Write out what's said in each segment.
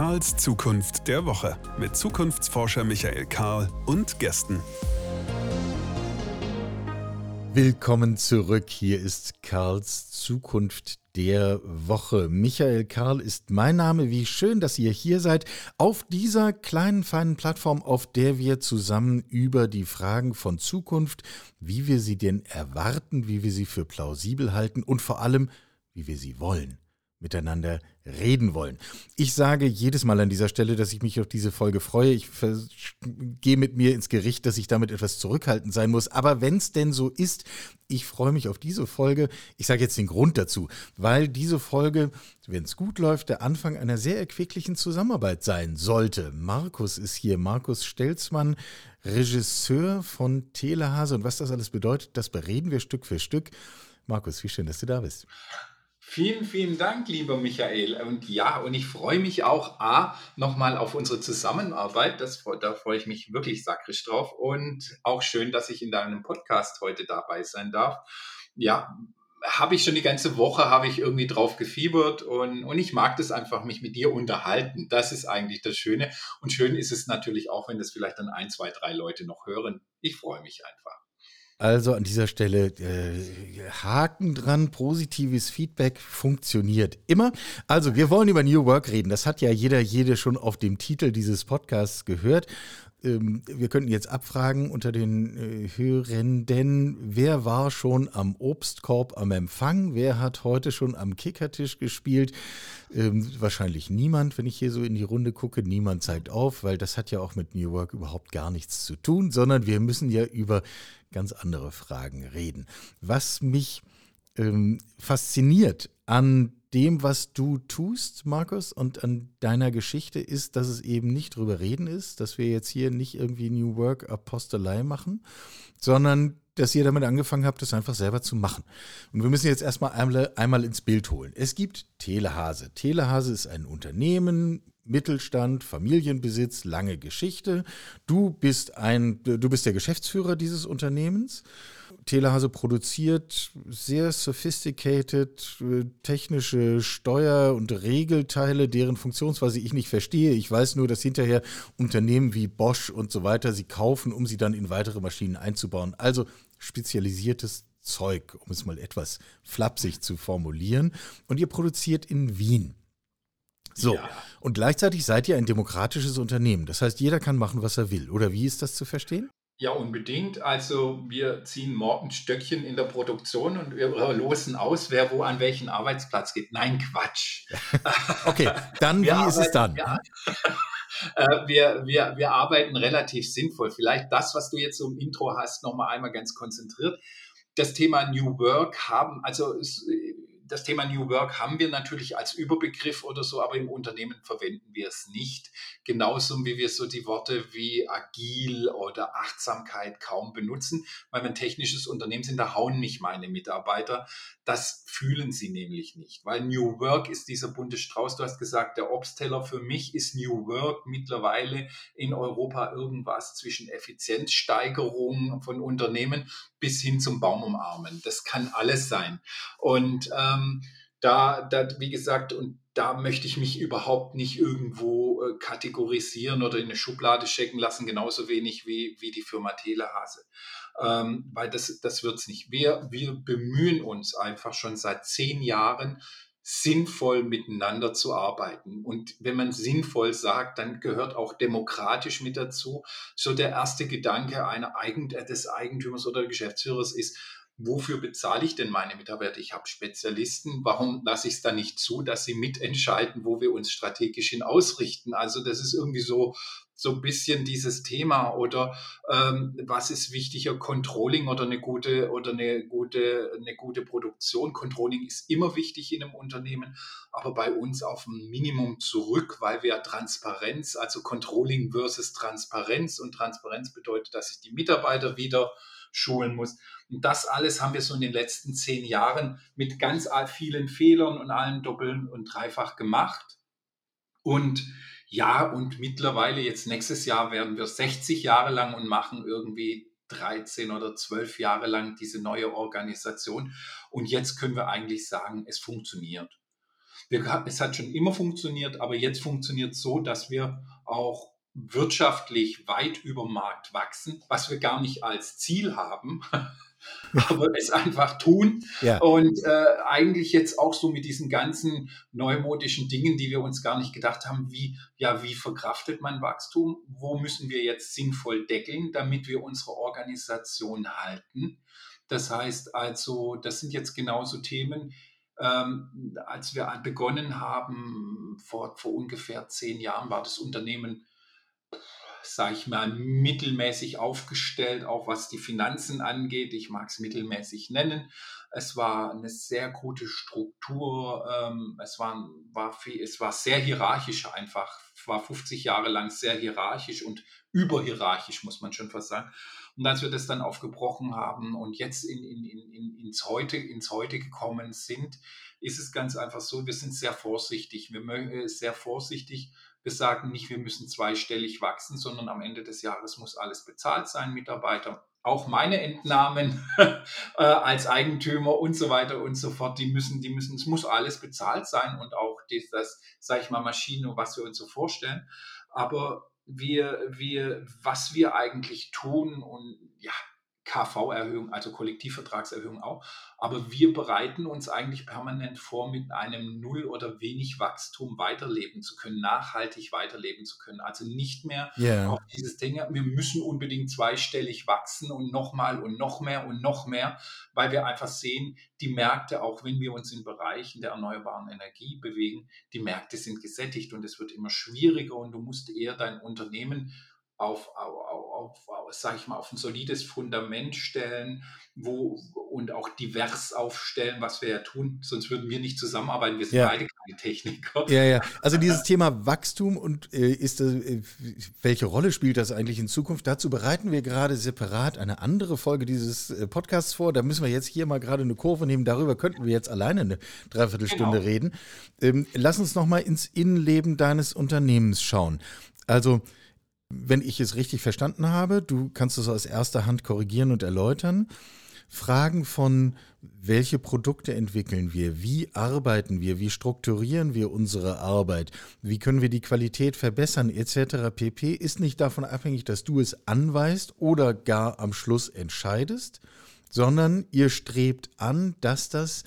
Karls Zukunft der Woche mit Zukunftsforscher Michael Karl und Gästen. Willkommen zurück. Hier ist Karls Zukunft der Woche. Michael Karl ist mein Name. Wie schön, dass ihr hier seid auf dieser kleinen, feinen Plattform, auf der wir zusammen über die Fragen von Zukunft, wie wir sie denn erwarten, wie wir sie für plausibel halten und vor allem, wie wir sie wollen, miteinander reden wollen. Ich sage jedes Mal an dieser Stelle, dass ich mich auf diese Folge freue. Ich gehe mit mir ins Gericht, dass ich damit etwas zurückhaltend sein muss. Aber wenn es denn so ist, ich freue mich auf diese Folge. Ich sage jetzt den Grund dazu, weil diese Folge, wenn es gut läuft, der Anfang einer sehr erquicklichen Zusammenarbeit sein sollte. Markus ist hier, Markus Stelzmann, Regisseur von Telehase. Und was das alles bedeutet, das bereden wir Stück für Stück. Markus, wie schön, dass du da bist. Vielen, vielen Dank, lieber Michael. Und ja, und ich freue mich auch, A, nochmal auf unsere Zusammenarbeit. Das, da freue ich mich wirklich sakrisch drauf. Und auch schön, dass ich in deinem Podcast heute dabei sein darf. Ja, habe ich schon die ganze Woche, habe ich irgendwie drauf gefiebert und, und ich mag das einfach, mich mit dir unterhalten. Das ist eigentlich das Schöne. Und schön ist es natürlich auch, wenn das vielleicht dann ein, zwei, drei Leute noch hören. Ich freue mich einfach. Also an dieser Stelle äh, Haken dran, positives Feedback funktioniert immer. Also wir wollen über New Work reden. Das hat ja jeder, jede schon auf dem Titel dieses Podcasts gehört. Ähm, wir könnten jetzt abfragen unter den äh, Hörenden, wer war schon am Obstkorb am Empfang? Wer hat heute schon am Kickertisch gespielt? Ähm, wahrscheinlich niemand, wenn ich hier so in die Runde gucke. Niemand zeigt auf, weil das hat ja auch mit New Work überhaupt gar nichts zu tun, sondern wir müssen ja über ganz andere Fragen reden. Was mich ähm, fasziniert an dem, was du tust, Markus, und an deiner Geschichte ist, dass es eben nicht drüber reden ist, dass wir jetzt hier nicht irgendwie New Work Apostelei machen, sondern dass ihr damit angefangen habt, das einfach selber zu machen. Und wir müssen jetzt erstmal einmal, einmal ins Bild holen. Es gibt Telehase. Telehase ist ein Unternehmen, Mittelstand, Familienbesitz, lange Geschichte. Du bist ein, du bist der Geschäftsführer dieses Unternehmens. Telehase produziert sehr sophisticated äh, technische Steuer- und Regelteile, deren Funktionsweise ich nicht verstehe. Ich weiß nur, dass hinterher Unternehmen wie Bosch und so weiter sie kaufen, um sie dann in weitere Maschinen einzubauen. Also spezialisiertes Zeug, um es mal etwas flapsig zu formulieren. Und ihr produziert in Wien. So, ja. und gleichzeitig seid ihr ein demokratisches Unternehmen. Das heißt, jeder kann machen, was er will. Oder wie ist das zu verstehen? Ja, unbedingt. Also wir ziehen morgen Stöckchen in der Produktion und wir losen aus, wer wo an welchen Arbeitsplatz geht. Nein, Quatsch. okay, dann wie ist es dann? Ja. Äh, wir, wir, wir arbeiten relativ sinnvoll. Vielleicht das, was du jetzt so im Intro hast, nochmal einmal ganz konzentriert. Das Thema New Work haben, also es, das Thema New Work haben wir natürlich als Überbegriff oder so, aber im Unternehmen verwenden wir es nicht. Genauso wie wir so die Worte wie agil oder Achtsamkeit kaum benutzen, weil wir ein technisches Unternehmen sind, da hauen mich meine Mitarbeiter. Das fühlen sie nämlich nicht, weil New Work ist dieser bunte Strauß. Du hast gesagt, der Obsteller für mich ist New Work mittlerweile in Europa irgendwas zwischen Effizienzsteigerung von Unternehmen bis hin zum Baum umarmen. Das kann alles sein. Und ähm, da, da, wie gesagt, und da möchte ich mich überhaupt nicht irgendwo äh, kategorisieren oder in eine Schublade checken lassen, genauso wenig wie, wie die Firma Telehase. Ähm, weil das, das wird's nicht. Wir, wir bemühen uns einfach schon seit zehn Jahren, sinnvoll miteinander zu arbeiten. Und wenn man sinnvoll sagt, dann gehört auch demokratisch mit dazu. So der erste Gedanke einer Eigent des Eigentümers oder Geschäftsführers ist, wofür bezahle ich denn meine Mitarbeiter? Ich habe Spezialisten. Warum lasse ich es dann nicht zu, dass sie mitentscheiden, wo wir uns strategisch hin ausrichten? Also das ist irgendwie so so ein bisschen dieses Thema oder ähm, was ist wichtiger, Controlling oder eine gute oder eine gute eine gute Produktion. Controlling ist immer wichtig in einem Unternehmen, aber bei uns auf ein Minimum zurück, weil wir Transparenz, also Controlling versus Transparenz und Transparenz bedeutet, dass ich die Mitarbeiter wieder schulen muss. Und das alles haben wir so in den letzten zehn Jahren mit ganz vielen Fehlern und allen doppeln und dreifach gemacht. Und ja, und mittlerweile jetzt nächstes Jahr werden wir 60 Jahre lang und machen irgendwie 13 oder 12 Jahre lang diese neue Organisation. Und jetzt können wir eigentlich sagen, es funktioniert. Wir, es hat schon immer funktioniert, aber jetzt funktioniert es so, dass wir auch wirtschaftlich weit über Markt wachsen, was wir gar nicht als Ziel haben, aber es einfach tun. Ja. Und äh, eigentlich jetzt auch so mit diesen ganzen neumodischen Dingen, die wir uns gar nicht gedacht haben, wie, ja, wie verkraftet man Wachstum? Wo müssen wir jetzt sinnvoll deckeln, damit wir unsere Organisation halten? Das heißt also, das sind jetzt genauso Themen, ähm, als wir begonnen haben, vor, vor ungefähr zehn Jahren war das Unternehmen sage ich mal, mittelmäßig aufgestellt, auch was die Finanzen angeht. Ich mag es mittelmäßig nennen. Es war eine sehr gute Struktur. Ähm, es, war, war viel, es war sehr hierarchisch einfach. War 50 Jahre lang sehr hierarchisch und überhierarchisch, muss man schon fast sagen. Und als wir das dann aufgebrochen haben und jetzt in, in, in, ins, Heute, ins Heute gekommen sind, ist es ganz einfach so, wir sind sehr vorsichtig. Wir mögen sehr vorsichtig wir sagen nicht, wir müssen zweistellig wachsen, sondern am Ende des Jahres muss alles bezahlt sein, Mitarbeiter. Auch meine Entnahmen äh, als Eigentümer und so weiter und so fort, die müssen, die müssen, es muss alles bezahlt sein und auch das, das sage ich mal, Maschine, was wir uns so vorstellen. Aber wir, wir, was wir eigentlich tun und ja, KV-Erhöhung, also Kollektivvertragserhöhung auch. Aber wir bereiten uns eigentlich permanent vor, mit einem Null- oder wenig Wachstum weiterleben zu können, nachhaltig weiterleben zu können. Also nicht mehr yeah. auf dieses Ding, wir müssen unbedingt zweistellig wachsen und nochmal und noch mehr und noch mehr, weil wir einfach sehen, die Märkte, auch wenn wir uns in Bereichen der erneuerbaren Energie bewegen, die Märkte sind gesättigt und es wird immer schwieriger und du musst eher dein Unternehmen auf, auf, auf, auf sag ich mal, auf ein solides Fundament stellen wo, und auch divers aufstellen, was wir ja tun. Sonst würden wir nicht zusammenarbeiten. Wir sind ja. beide keine Techniker. Ja, ja. Also dieses Thema Wachstum und äh, ist das, äh, welche Rolle spielt das eigentlich in Zukunft? Dazu bereiten wir gerade separat eine andere Folge dieses äh, Podcasts vor. Da müssen wir jetzt hier mal gerade eine Kurve nehmen. Darüber könnten wir jetzt alleine eine Dreiviertelstunde genau. reden. Ähm, lass uns noch mal ins Innenleben deines Unternehmens schauen. Also wenn ich es richtig verstanden habe, du kannst es aus erster Hand korrigieren und erläutern. Fragen von, welche Produkte entwickeln wir, wie arbeiten wir, wie strukturieren wir unsere Arbeit, wie können wir die Qualität verbessern, etc. pp. ist nicht davon abhängig, dass du es anweist oder gar am Schluss entscheidest, sondern ihr strebt an, dass das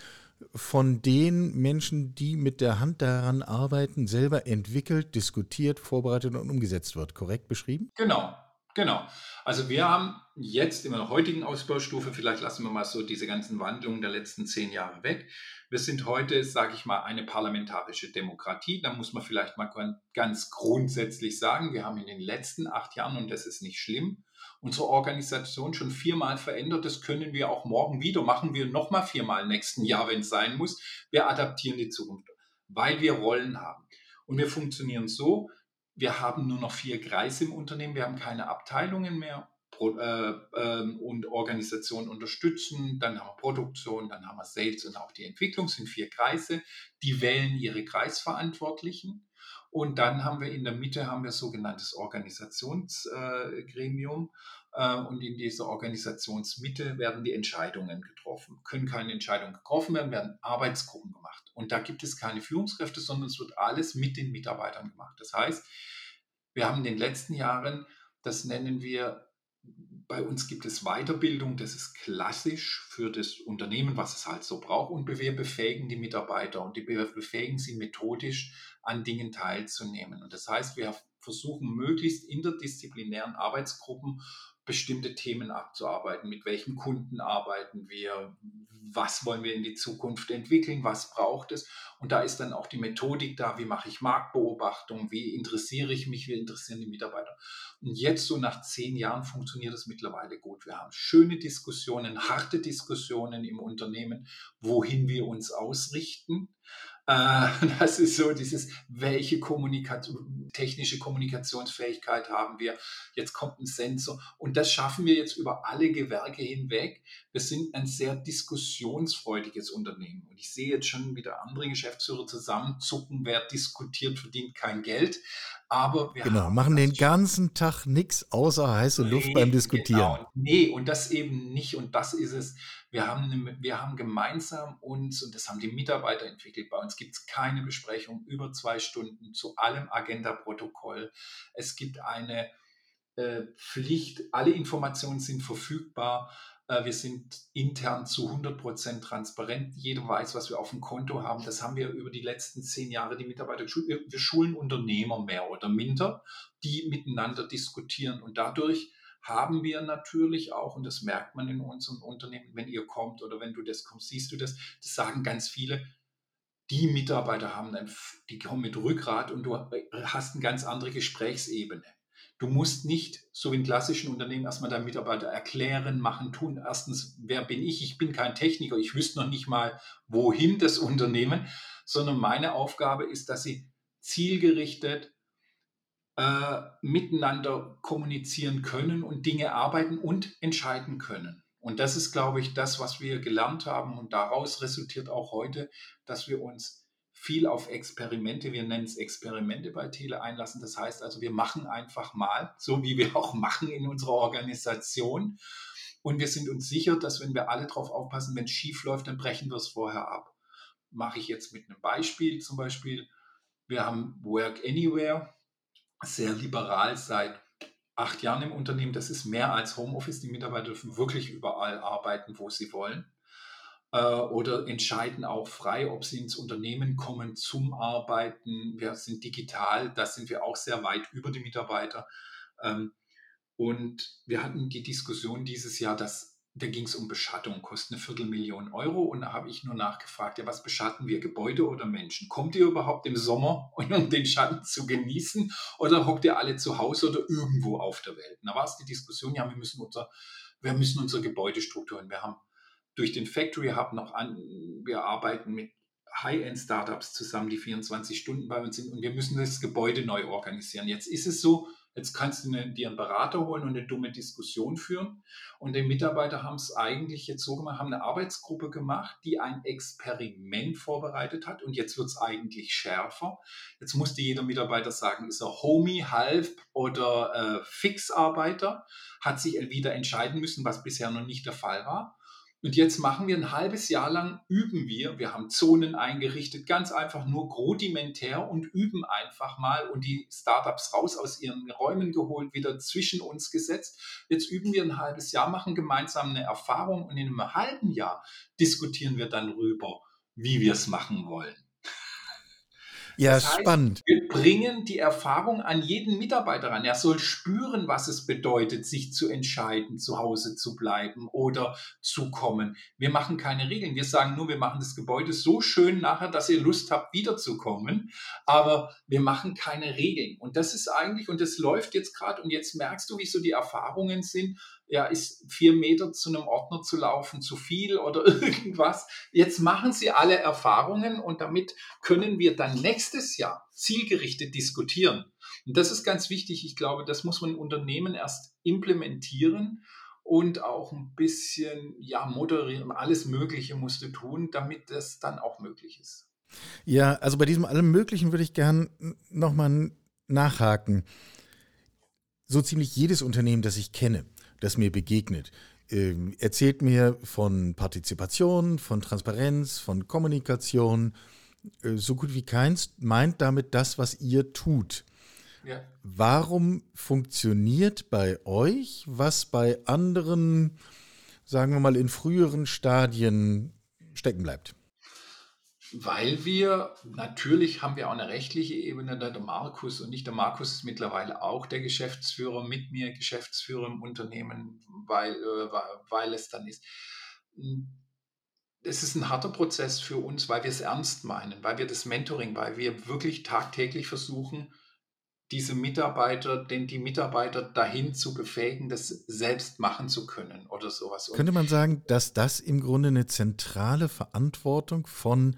von den Menschen, die mit der Hand daran arbeiten, selber entwickelt, diskutiert, vorbereitet und umgesetzt wird. Korrekt beschrieben? Genau, genau. Also wir haben jetzt in der heutigen Ausbaustufe, vielleicht lassen wir mal so diese ganzen Wandlungen der letzten zehn Jahre weg. Wir sind heute, sage ich mal, eine parlamentarische Demokratie. Da muss man vielleicht mal ganz grundsätzlich sagen, wir haben in den letzten acht Jahren, und das ist nicht schlimm, unsere Organisation schon viermal verändert. Das können wir auch morgen wieder machen. Wir nochmal viermal im nächsten Jahr, wenn es sein muss. Wir adaptieren die Zukunft, weil wir Rollen haben. Und wir funktionieren so, wir haben nur noch vier Kreise im Unternehmen, wir haben keine Abteilungen mehr äh, ähm, und Organisationen unterstützen. Dann haben wir Produktion, dann haben wir Sales und auch die Entwicklung sind vier Kreise. Die wählen ihre Kreisverantwortlichen. Und dann haben wir in der Mitte haben wir sogenanntes Organisationsgremium. Äh, und in dieser Organisationsmitte werden die Entscheidungen getroffen. Können keine Entscheidungen getroffen werden, werden Arbeitsgruppen gemacht. Und da gibt es keine Führungskräfte, sondern es wird alles mit den Mitarbeitern gemacht. Das heißt, wir haben in den letzten Jahren, das nennen wir bei uns gibt es Weiterbildung, das ist klassisch für das Unternehmen, was es halt so braucht. Und wir befähigen die Mitarbeiter und wir befähigen sie methodisch an Dingen teilzunehmen. Und das heißt, wir versuchen möglichst interdisziplinären Arbeitsgruppen bestimmte Themen abzuarbeiten. Mit welchen Kunden arbeiten wir? Was wollen wir in die Zukunft entwickeln? Was braucht es? Und da ist dann auch die Methodik da. Wie mache ich Marktbeobachtung? Wie interessiere ich mich? Wie interessieren die Mitarbeiter? Und jetzt so nach zehn Jahren funktioniert das mittlerweile gut. Wir haben schöne Diskussionen, harte Diskussionen im Unternehmen, wohin wir uns ausrichten. Äh, das ist so dieses, welche Kommunikation, technische Kommunikationsfähigkeit haben wir. Jetzt kommt ein Sensor und Und das schaffen wir jetzt über alle Gewerke hinweg. Wir sind ein sehr diskussionsfreudiges Unternehmen. Und ich sehe jetzt schon wieder andere Geschäftsführer zusammenzucken. Wer diskutiert, verdient kein Geld. Aber wir genau, machen den ganzen Tag nichts außer heiße Luft nee, beim Diskutieren. Genau. Nee, und das eben nicht. Und das ist es. Wir haben, eine, wir haben gemeinsam uns, und das haben die Mitarbeiter entwickelt, bei uns gibt es keine Besprechung über zwei Stunden zu allem Agenda-Protokoll. Es gibt eine äh, Pflicht, alle Informationen sind verfügbar. Äh, wir sind intern zu 100 Prozent transparent. Jeder weiß, was wir auf dem Konto haben. Das haben wir über die letzten zehn Jahre die Mitarbeiter geschult. Wir, wir schulen Unternehmer mehr oder minder, die miteinander diskutieren. Und dadurch haben wir natürlich auch, und das merkt man in unserem Unternehmen, wenn ihr kommt oder wenn du das kommst, siehst du das, das sagen ganz viele, die Mitarbeiter haben, ein, die kommen mit Rückgrat und du hast eine ganz andere Gesprächsebene. Du musst nicht, so wie in klassischen Unternehmen, erstmal deinen Mitarbeiter erklären, machen, tun. Erstens, wer bin ich? Ich bin kein Techniker. Ich wüsste noch nicht mal, wohin das Unternehmen, sondern meine Aufgabe ist, dass sie zielgerichtet äh, miteinander kommunizieren können und Dinge arbeiten und entscheiden können. Und das ist, glaube ich, das, was wir gelernt haben. Und daraus resultiert auch heute, dass wir uns viel auf Experimente, wir nennen es Experimente bei Tele einlassen. Das heißt also, wir machen einfach mal, so wie wir auch machen in unserer Organisation. Und wir sind uns sicher, dass wenn wir alle darauf aufpassen, wenn es schief läuft, dann brechen wir es vorher ab. Mache ich jetzt mit einem Beispiel zum Beispiel. Wir haben Work Anywhere, sehr liberal seit acht Jahren im Unternehmen. Das ist mehr als Homeoffice. Die Mitarbeiter dürfen wirklich überall arbeiten, wo sie wollen. Äh, oder entscheiden auch frei, ob sie ins Unternehmen kommen zum Arbeiten. Wir sind digital, da sind wir auch sehr weit über die Mitarbeiter. Ähm, und wir hatten die Diskussion dieses Jahr, dass da ging es um Beschattung, kostet eine Viertelmillion Euro. Und da habe ich nur nachgefragt, ja, was beschatten wir, Gebäude oder Menschen? Kommt ihr überhaupt im Sommer, um den Schatten zu genießen? Oder hockt ihr alle zu Hause oder irgendwo auf der Welt? Und da war es die Diskussion, ja, wir müssen, unser, wir müssen unsere Gebäudestrukturen, wir haben durch den Factory Hub noch an, wir arbeiten mit High-End-Startups zusammen, die 24 Stunden bei uns sind und wir müssen das Gebäude neu organisieren. Jetzt ist es so, jetzt kannst du dir einen Berater holen und eine dumme Diskussion führen. Und die Mitarbeiter haben es eigentlich jetzt so gemacht, haben eine Arbeitsgruppe gemacht, die ein Experiment vorbereitet hat und jetzt wird es eigentlich schärfer. Jetzt musste jeder Mitarbeiter sagen, ist er Homie, Halb oder äh, Fixarbeiter, hat sich wieder entscheiden müssen, was bisher noch nicht der Fall war. Und jetzt machen wir ein halbes Jahr lang, üben wir. Wir haben Zonen eingerichtet, ganz einfach nur rudimentär und üben einfach mal und die Startups raus aus ihren Räumen geholt, wieder zwischen uns gesetzt. Jetzt üben wir ein halbes Jahr, machen gemeinsam eine Erfahrung und in einem halben Jahr diskutieren wir dann rüber, wie wir es machen wollen. Ja, das heißt, spannend. Wir bringen die Erfahrung an jeden Mitarbeiter ran. Er soll spüren, was es bedeutet, sich zu entscheiden, zu Hause zu bleiben oder zu kommen. Wir machen keine Regeln. Wir sagen nur, wir machen das Gebäude so schön nachher, dass ihr Lust habt, wiederzukommen. Aber wir machen keine Regeln. Und das ist eigentlich, und das läuft jetzt gerade, und jetzt merkst du, wie so die Erfahrungen sind ja, ist vier Meter zu einem Ordner zu laufen zu viel oder irgendwas. Jetzt machen Sie alle Erfahrungen und damit können wir dann nächstes Jahr zielgerichtet diskutieren. Und das ist ganz wichtig. Ich glaube, das muss man im Unternehmen erst implementieren und auch ein bisschen, ja, moderieren. Alles Mögliche musst du tun, damit das dann auch möglich ist. Ja, also bei diesem allem Möglichen würde ich gern nochmal nachhaken. So ziemlich jedes Unternehmen, das ich kenne, das mir begegnet, ähm, erzählt mir von Partizipation, von Transparenz, von Kommunikation. Äh, so gut wie keins meint damit das, was ihr tut. Ja. Warum funktioniert bei euch, was bei anderen, sagen wir mal, in früheren Stadien stecken bleibt? Weil wir, natürlich haben wir auch eine rechtliche Ebene, der Markus und nicht der Markus ist mittlerweile auch der Geschäftsführer, mit mir Geschäftsführer im Unternehmen, weil, äh, weil es dann ist. Es ist ein harter Prozess für uns, weil wir es ernst meinen, weil wir das Mentoring, weil wir wirklich tagtäglich versuchen, diese Mitarbeiter, denn die Mitarbeiter dahin zu befähigen, das selbst machen zu können oder sowas. Könnte man sagen, dass das im Grunde eine zentrale Verantwortung von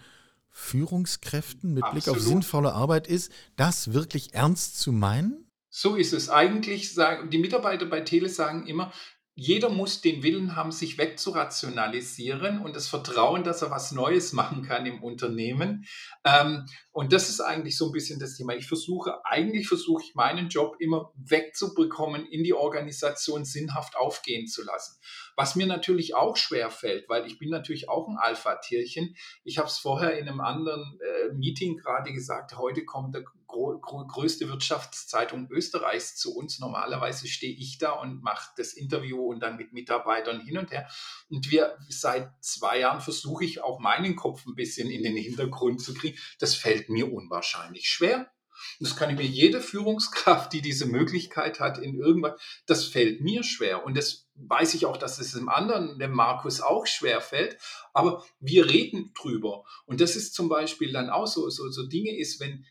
Führungskräften mit Absolut. Blick auf sinnvolle Arbeit ist, das wirklich ernst zu meinen? So ist es. Eigentlich sagen die Mitarbeiter bei Tele sagen immer, jeder muss den Willen haben, sich wegzurationalisieren und das Vertrauen, dass er was Neues machen kann im Unternehmen. Ähm, und das ist eigentlich so ein bisschen das Thema. Ich versuche, eigentlich versuche ich meinen Job immer wegzubekommen, in die Organisation sinnhaft aufgehen zu lassen. Was mir natürlich auch schwer fällt, weil ich bin natürlich auch ein Alpha-Tierchen. Ich habe es vorher in einem anderen äh, Meeting gerade gesagt, heute kommt der größte Wirtschaftszeitung Österreichs zu uns. Normalerweise stehe ich da und mache das Interview und dann mit Mitarbeitern hin und her. Und wir seit zwei Jahren versuche ich auch meinen Kopf ein bisschen in den Hintergrund zu kriegen. Das fällt mir unwahrscheinlich schwer. Das kann ich mir jede Führungskraft, die diese Möglichkeit hat, in irgendwas, das fällt mir schwer. Und das weiß ich auch, dass es dem anderen, dem Markus, auch schwer fällt. Aber wir reden drüber. Und das ist zum Beispiel dann auch so, so, so Dinge ist, wenn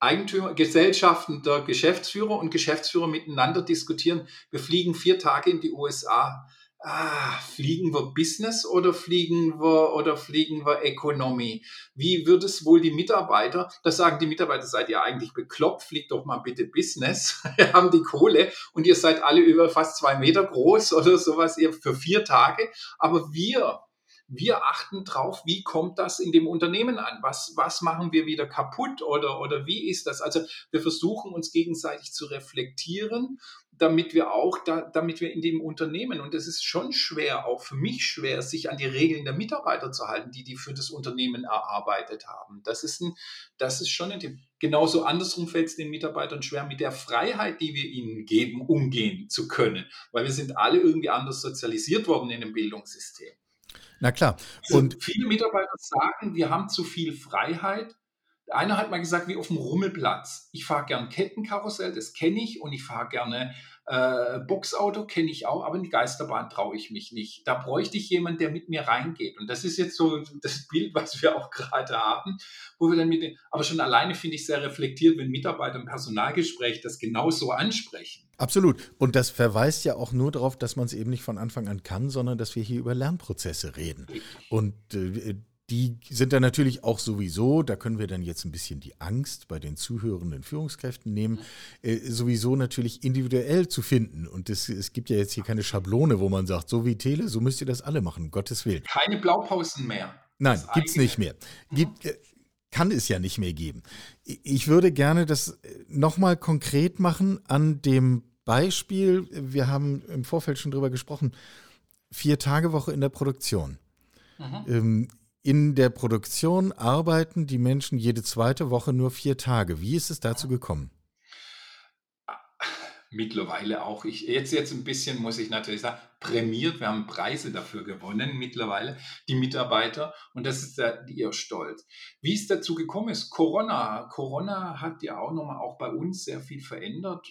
Eigentümer, Gesellschaften der Geschäftsführer und Geschäftsführer miteinander diskutieren. Wir fliegen vier Tage in die USA. Ah, fliegen wir Business oder fliegen wir oder fliegen wir Economy? Wie wird es wohl die Mitarbeiter? Da sagen die Mitarbeiter, seid ihr eigentlich bekloppt? Fliegt doch mal bitte Business. Wir haben die Kohle und ihr seid alle über fast zwei Meter groß oder sowas ihr für vier Tage. Aber wir wir achten drauf, wie kommt das in dem Unternehmen an? Was, was machen wir wieder kaputt oder, oder wie ist das? Also wir versuchen uns gegenseitig zu reflektieren, damit wir auch, da, damit wir in dem Unternehmen, und es ist schon schwer, auch für mich schwer, sich an die Regeln der Mitarbeiter zu halten, die die für das Unternehmen erarbeitet haben. Das ist, ein, das ist schon ein Thema. Genauso andersrum fällt es den Mitarbeitern schwer, mit der Freiheit, die wir ihnen geben, umgehen zu können, weil wir sind alle irgendwie anders sozialisiert worden in dem Bildungssystem. Na klar. Also und viele Mitarbeiter sagen, wir haben zu viel Freiheit. Einer hat mal gesagt, wie auf dem Rummelplatz. Ich fahre gern Kettenkarussell, das kenne ich, und ich fahre gerne äh, Boxauto, kenne ich auch, aber in die Geisterbahn traue ich mich nicht. Da bräuchte ich jemanden, der mit mir reingeht. Und das ist jetzt so das Bild, was wir auch gerade haben, wo wir dann mit den, aber schon alleine finde ich sehr reflektiert, wenn Mitarbeiter im Personalgespräch das genauso ansprechen. Absolut. Und das verweist ja auch nur darauf, dass man es eben nicht von Anfang an kann, sondern dass wir hier über Lernprozesse reden. Und äh, die sind dann natürlich auch sowieso, da können wir dann jetzt ein bisschen die Angst bei den zuhörenden Führungskräften nehmen, äh, sowieso natürlich individuell zu finden. Und es, es gibt ja jetzt hier keine Schablone, wo man sagt, so wie Tele, so müsst ihr das alle machen, um Gottes Willen. Keine Blaupausen mehr. Nein, gibt es nicht mehr. Gibt, äh, kann es ja nicht mehr geben. Ich würde gerne das äh, nochmal konkret machen an dem Beispiel, wir haben im Vorfeld schon drüber gesprochen, vier Tage Woche in der Produktion. Mhm. Ähm, in der Produktion arbeiten die Menschen jede zweite Woche nur vier Tage. Wie ist es dazu gekommen? mittlerweile auch. Ich, jetzt, jetzt ein bisschen, muss ich natürlich sagen, prämiert. Wir haben Preise dafür gewonnen mittlerweile, die Mitarbeiter. Und das ist der, ihr Stolz. Wie es dazu gekommen ist, Corona. Corona hat ja auch nochmal auch bei uns sehr viel verändert.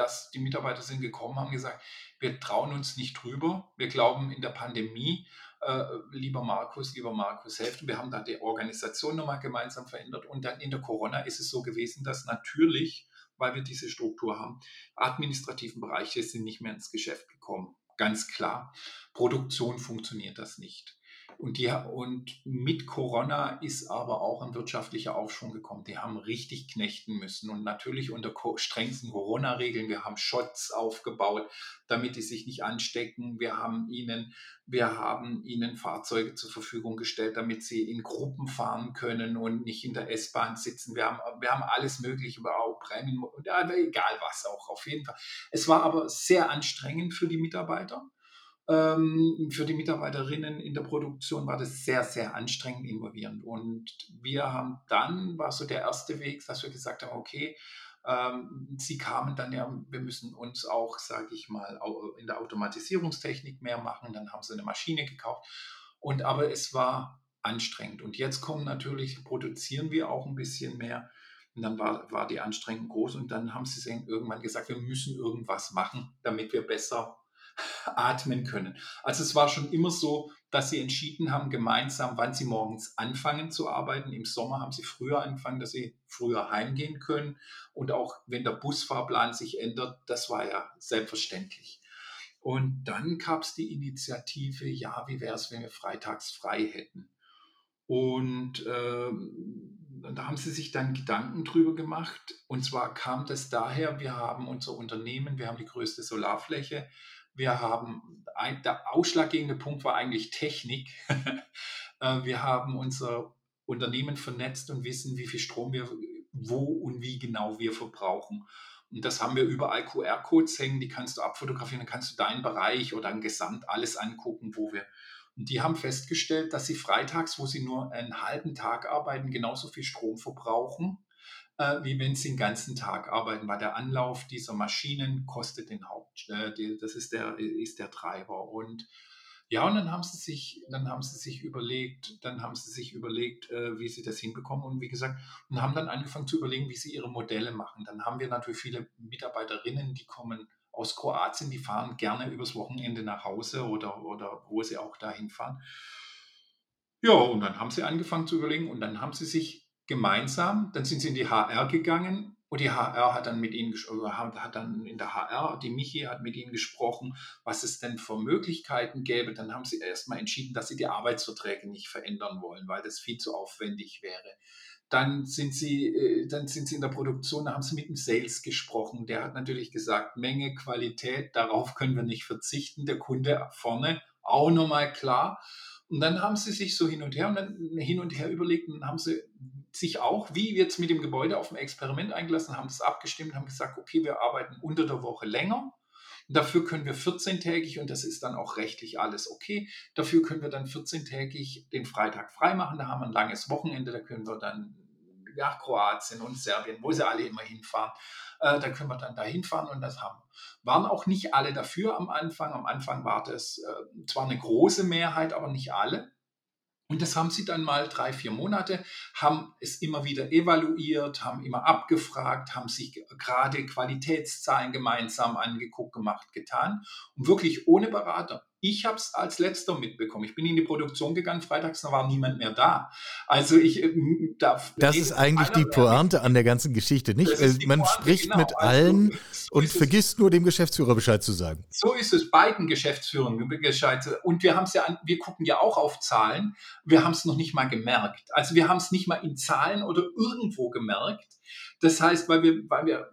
Dass die Mitarbeiter sind gekommen, haben gesagt, wir trauen uns nicht drüber. Wir glauben in der Pandemie, äh, lieber Markus, lieber Markus, helfen. Wir haben da die Organisation nochmal gemeinsam verändert. Und dann in der Corona ist es so gewesen, dass natürlich weil wir diese Struktur haben. Administrativen Bereiche sind nicht mehr ins Geschäft gekommen. Ganz klar. Produktion funktioniert das nicht. Und, die, und mit Corona ist aber auch ein wirtschaftlicher Aufschwung gekommen. Die haben richtig knechten müssen und natürlich unter strengsten Corona-Regeln. Wir haben Shots aufgebaut, damit die sich nicht anstecken. Wir haben ihnen, wir haben ihnen Fahrzeuge zur Verfügung gestellt, damit sie in Gruppen fahren können und nicht in der S-Bahn sitzen. Wir haben, wir haben alles Mögliche, auch Prämien, egal was auch, auf jeden Fall. Es war aber sehr anstrengend für die Mitarbeiter. Ähm, für die Mitarbeiterinnen in der Produktion war das sehr, sehr anstrengend involvierend. Und wir haben dann, war so der erste Weg, dass wir gesagt haben, okay, ähm, sie kamen dann ja, wir müssen uns auch, sage ich mal, in der Automatisierungstechnik mehr machen. Dann haben sie eine Maschine gekauft. Und aber es war anstrengend. Und jetzt kommen natürlich, produzieren wir auch ein bisschen mehr. Und dann war, war die Anstrengung groß und dann haben sie irgendwann gesagt, wir müssen irgendwas machen, damit wir besser atmen können. Also es war schon immer so, dass sie entschieden haben, gemeinsam, wann sie morgens anfangen zu arbeiten. Im Sommer haben sie früher angefangen, dass sie früher heimgehen können. Und auch wenn der Busfahrplan sich ändert, das war ja selbstverständlich. Und dann gab es die Initiative, ja, wie wäre es, wenn wir freitags frei hätten? Und äh, da haben sie sich dann Gedanken drüber gemacht. Und zwar kam das daher, wir haben unser Unternehmen, wir haben die größte Solarfläche. Wir haben, ein, der ausschlaggebende Punkt war eigentlich Technik. Äh, wir haben unser Unternehmen vernetzt und wissen, wie viel Strom wir wo und wie genau wir verbrauchen. Und das haben wir überall QR-Codes hängen, die kannst du abfotografieren, dann kannst du deinen Bereich oder ein Gesamt alles angucken, wo wir. Und die haben festgestellt, dass sie freitags, wo sie nur einen halben Tag arbeiten, genauso viel Strom verbrauchen, äh, wie wenn sie den ganzen Tag arbeiten, weil der Anlauf dieser Maschinen kostet den Haupt, äh, die, das ist der, ist der Treiber. Und ja, und dann haben sie sich, dann haben sie sich überlegt, dann haben sie sich überlegt, äh, wie sie das hinbekommen und wie gesagt, und haben dann angefangen zu überlegen, wie sie ihre Modelle machen. Dann haben wir natürlich viele Mitarbeiterinnen, die kommen aus Kroatien, die fahren gerne übers Wochenende nach Hause oder, oder wo sie auch dahin fahren. Ja, und dann haben sie angefangen zu überlegen und dann haben sie sich gemeinsam, dann sind sie in die HR gegangen und die HR hat dann mit ihnen hat dann in der HR, die Michi hat mit ihnen gesprochen, was es denn für Möglichkeiten gäbe. Dann haben sie erstmal entschieden, dass sie die Arbeitsverträge nicht verändern wollen, weil das viel zu aufwendig wäre. Dann sind sie, äh, dann sind sie in der Produktion, da haben sie mit dem Sales gesprochen. Der hat natürlich gesagt, Menge, Qualität, darauf können wir nicht verzichten. Der Kunde vorne auch nochmal klar. Und dann haben sie sich so hin und her und dann hin und her überlegt und haben sie sich auch, wie jetzt mit dem Gebäude auf ein Experiment eingelassen, haben das abgestimmt, haben gesagt, okay, wir arbeiten unter der Woche länger. Dafür können wir 14-tägig, und das ist dann auch rechtlich alles okay, dafür können wir dann 14-tägig den Freitag freimachen. Da haben wir ein langes Wochenende, da können wir dann nach Kroatien und Serbien, wo sie alle immer hinfahren. Äh, da können wir dann da hinfahren und das haben. Waren auch nicht alle dafür am Anfang. Am Anfang war das äh, zwar eine große Mehrheit, aber nicht alle. Und das haben sie dann mal drei, vier Monate, haben es immer wieder evaluiert, haben immer abgefragt, haben sich gerade Qualitätszahlen gemeinsam angeguckt, gemacht, getan und wirklich ohne Berater. Ich habe es als letzter mitbekommen. Ich bin in die Produktion gegangen, freitags da war niemand mehr da. Also ich äh, darf. Das ist eigentlich die Pointe an der ganzen Geschichte, nicht? Man Pointe, spricht genau. mit also, allen so und vergisst nur dem Geschäftsführer Bescheid zu sagen. So ist es, beiden Geschäftsführern Bescheid. Und wir haben es ja, an, wir gucken ja auch auf Zahlen. Wir haben es noch nicht mal gemerkt. Also wir haben es nicht mal in Zahlen oder irgendwo gemerkt. Das heißt, weil wir, weil wir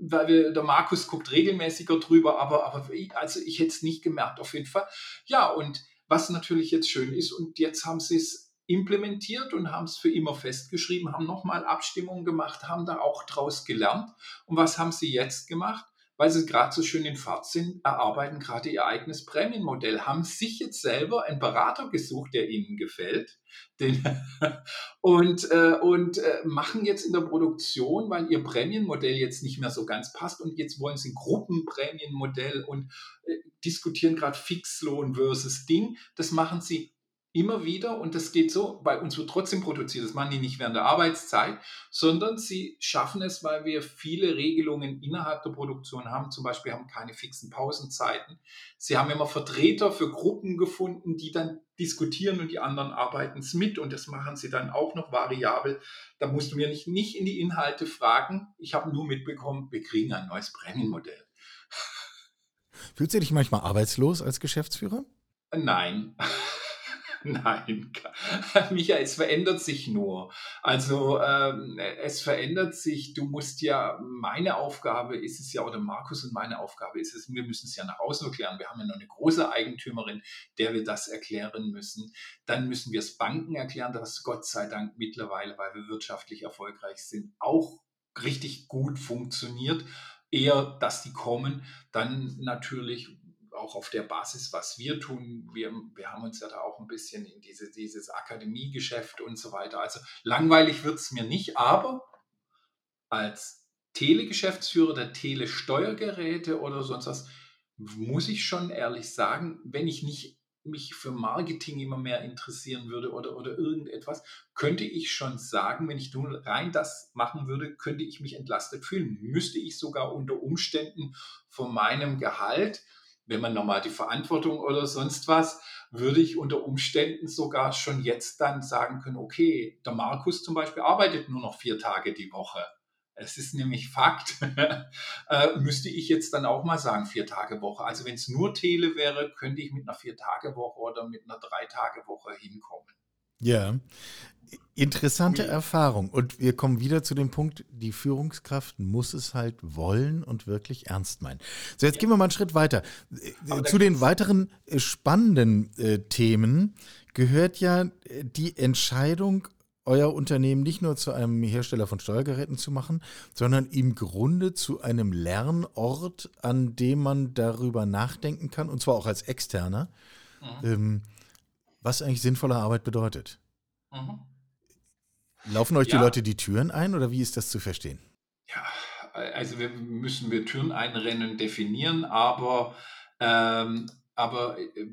weil wir, der Markus guckt regelmäßiger drüber, aber, aber also ich hätte es nicht gemerkt, auf jeden Fall. Ja, und was natürlich jetzt schön ist, und jetzt haben sie es implementiert und haben es für immer festgeschrieben, haben nochmal Abstimmungen gemacht, haben da auch draus gelernt. Und was haben sie jetzt gemacht? Weil sie gerade so schön in Fahrt sind, erarbeiten gerade ihr eigenes Prämienmodell, haben sich jetzt selber einen Berater gesucht, der ihnen gefällt den, und, äh, und äh, machen jetzt in der Produktion, weil ihr Prämienmodell jetzt nicht mehr so ganz passt und jetzt wollen sie ein Gruppenprämienmodell und äh, diskutieren gerade Fixlohn versus Ding. Das machen sie immer wieder und das geht so, bei uns wird trotzdem produziert, das machen die nicht während der Arbeitszeit, sondern sie schaffen es, weil wir viele Regelungen innerhalb der Produktion haben, zum Beispiel haben keine fixen Pausenzeiten. Sie haben immer Vertreter für Gruppen gefunden, die dann diskutieren und die anderen arbeiten es mit und das machen sie dann auch noch variabel. Da musst du mir nicht, nicht in die Inhalte fragen. Ich habe nur mitbekommen, wir kriegen ein neues Prämienmodell. Fühlst du dich manchmal arbeitslos als Geschäftsführer? Nein. Nein, Michael, es verändert sich nur. Also ähm, es verändert sich. Du musst ja, meine Aufgabe ist es ja, oder Markus und meine Aufgabe ist es, wir müssen es ja nach außen erklären. Wir haben ja noch eine große Eigentümerin, der wir das erklären müssen. Dann müssen wir es Banken erklären, das Gott sei Dank mittlerweile, weil wir wirtschaftlich erfolgreich sind, auch richtig gut funktioniert eher, dass die kommen. Dann natürlich auch auf der Basis, was wir tun. Wir, wir haben uns ja da auch ein bisschen in diese, dieses Akademiegeschäft und so weiter. Also langweilig wird es mir nicht, aber als Telegeschäftsführer der Telesteuergeräte oder sonst was, muss ich schon ehrlich sagen, wenn ich nicht mich für Marketing immer mehr interessieren würde oder, oder irgendetwas, könnte ich schon sagen, wenn ich nur rein das machen würde, könnte ich mich entlastet fühlen. Müsste ich sogar unter Umständen von meinem Gehalt wenn man nochmal die Verantwortung oder sonst was, würde ich unter Umständen sogar schon jetzt dann sagen können, okay, der Markus zum Beispiel arbeitet nur noch vier Tage die Woche. Es ist nämlich Fakt, äh, müsste ich jetzt dann auch mal sagen, vier Tage Woche. Also wenn es nur Tele wäre, könnte ich mit einer vier Tage Woche oder mit einer drei Tage Woche hinkommen. Ja. Interessante Ui. Erfahrung. Und wir kommen wieder zu dem Punkt, die Führungskraft muss es halt wollen und wirklich ernst meinen. So, jetzt ja. gehen wir mal einen Schritt weiter. Aber zu den weiteren äh, spannenden äh, Themen gehört ja äh, die Entscheidung, euer Unternehmen nicht nur zu einem Hersteller von Steuergeräten zu machen, sondern im Grunde zu einem Lernort, an dem man darüber nachdenken kann, und zwar auch als Externer, mhm. ähm, was eigentlich sinnvolle Arbeit bedeutet. Mhm. Laufen euch ja. die Leute die Türen ein oder wie ist das zu verstehen? Ja, also wir müssen wir Türen einrennen definieren, aber, ähm, aber äh,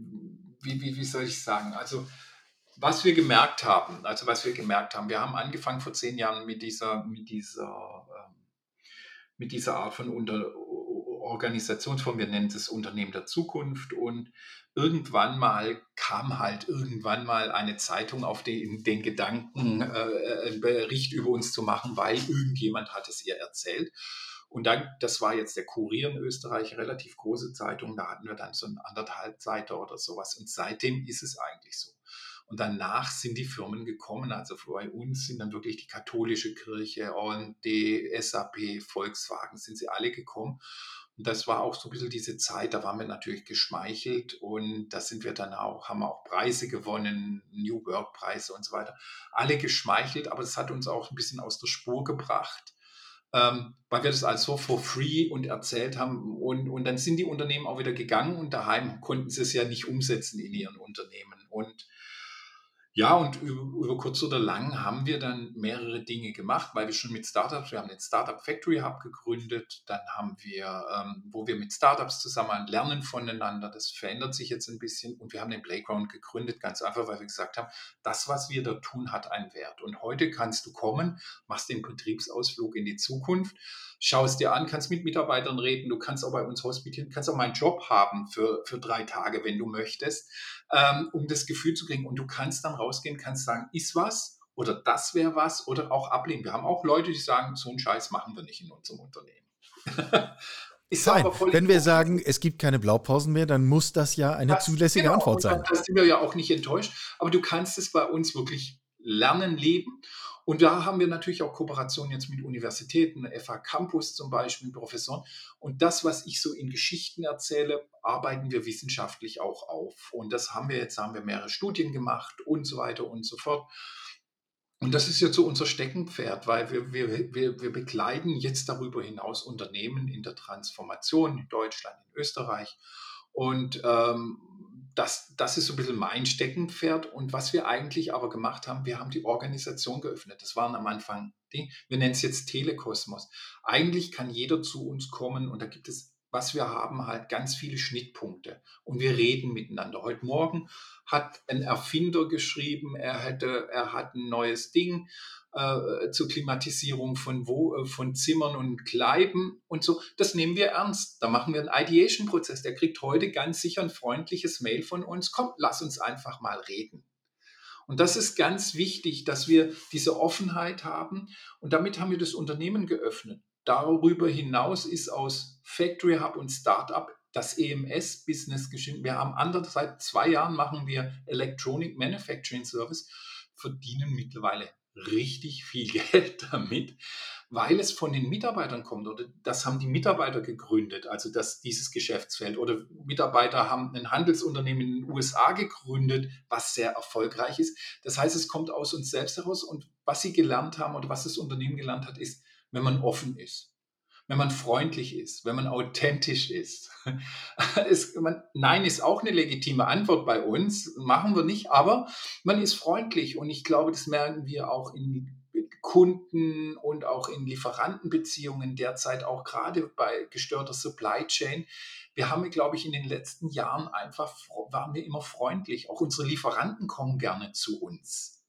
wie, wie, wie soll ich sagen? Also was wir gemerkt haben, also was wir gemerkt haben, wir haben angefangen vor zehn Jahren mit dieser, mit dieser, ähm, mit dieser Art von Unter Organisationsform, wir nennen es Unternehmen der Zukunft und irgendwann mal kam halt irgendwann mal eine Zeitung auf den, den Gedanken, äh, einen Bericht über uns zu machen, weil irgendjemand hat es ihr erzählt. Und dann, das war jetzt der Kurier in Österreich, relativ große Zeitung, da hatten wir dann so eine anderthalb Seite oder sowas. Und seitdem ist es eigentlich so. Und danach sind die Firmen gekommen. Also bei uns sind dann wirklich die katholische Kirche und die SAP, Volkswagen, sind sie alle gekommen. Und das war auch so ein bisschen diese Zeit, da waren wir natürlich geschmeichelt und da sind wir dann auch, haben auch Preise gewonnen, New Work Preise und so weiter. Alle geschmeichelt, aber das hat uns auch ein bisschen aus der Spur gebracht, ähm, weil wir das also for free und erzählt haben. Und, und dann sind die Unternehmen auch wieder gegangen und daheim konnten sie es ja nicht umsetzen in ihren Unternehmen. Und ja, und über, über, kurz oder lang haben wir dann mehrere Dinge gemacht, weil wir schon mit Startups, wir haben den Startup Factory Hub gegründet, dann haben wir, ähm, wo wir mit Startups zusammen lernen voneinander, das verändert sich jetzt ein bisschen und wir haben den Playground gegründet, ganz einfach, weil wir gesagt haben, das, was wir da tun, hat einen Wert. Und heute kannst du kommen, machst den Betriebsausflug in die Zukunft, schaust dir an, kannst mit Mitarbeitern reden, du kannst auch bei uns hospitieren, kannst auch meinen Job haben für, für drei Tage, wenn du möchtest, ähm, um das Gefühl zu kriegen. Und du kannst dann rausgehen, kannst sagen, ist was oder das wäre was oder auch ablehnen. Wir haben auch Leute, die sagen, so einen Scheiß machen wir nicht in unserem Unternehmen. Nein, wenn wir sagen, es gibt keine Blaupausen mehr, dann muss das ja eine das, zulässige genau, Antwort sein. Da sind wir ja auch nicht enttäuscht. Aber du kannst es bei uns wirklich lernen, leben. Und da haben wir natürlich auch Kooperationen jetzt mit Universitäten, FH Campus zum Beispiel, Professoren. Und das, was ich so in Geschichten erzähle, arbeiten wir wissenschaftlich auch auf. Und das haben wir jetzt, haben wir mehrere Studien gemacht und so weiter und so fort. Und das ist jetzt so unser Steckenpferd, weil wir, wir, wir, wir begleiten jetzt darüber hinaus Unternehmen in der Transformation in Deutschland, in Österreich. Und ähm, das, das ist so ein bisschen mein Steckenpferd. Und was wir eigentlich aber gemacht haben, wir haben die Organisation geöffnet. Das waren am Anfang die, wir nennen es jetzt Telekosmos. Eigentlich kann jeder zu uns kommen und da gibt es, was wir haben, halt ganz viele Schnittpunkte. Und wir reden miteinander. Heute Morgen hat ein Erfinder geschrieben, er hätte, er hat ein neues Ding äh, zur Klimatisierung von, wo, äh, von Zimmern und Kleiben und so. Das nehmen wir ernst. Da machen wir einen Ideation-Prozess. Der kriegt heute ganz sicher ein freundliches Mail von uns. Komm, lass uns einfach mal reden. Und das ist ganz wichtig, dass wir diese Offenheit haben. Und damit haben wir das Unternehmen geöffnet. Darüber hinaus ist aus Factory Hub und Startup das EMS-Business geschrieben. Wir haben andere, seit zwei Jahren machen wir Electronic Manufacturing Service, verdienen mittlerweile richtig viel Geld damit, weil es von den Mitarbeitern kommt oder das haben die Mitarbeiter gegründet, also dass dieses Geschäftsfeld oder Mitarbeiter haben ein Handelsunternehmen in den USA gegründet, was sehr erfolgreich ist. Das heißt, es kommt aus uns selbst heraus und was sie gelernt haben oder was das Unternehmen gelernt hat, ist, wenn man offen ist wenn man freundlich ist, wenn man authentisch ist. Es, man, Nein ist auch eine legitime Antwort bei uns, machen wir nicht, aber man ist freundlich und ich glaube, das merken wir auch in Kunden und auch in Lieferantenbeziehungen derzeit, auch gerade bei gestörter Supply Chain. Wir haben, glaube ich, in den letzten Jahren einfach, waren wir immer freundlich. Auch unsere Lieferanten kommen gerne zu uns.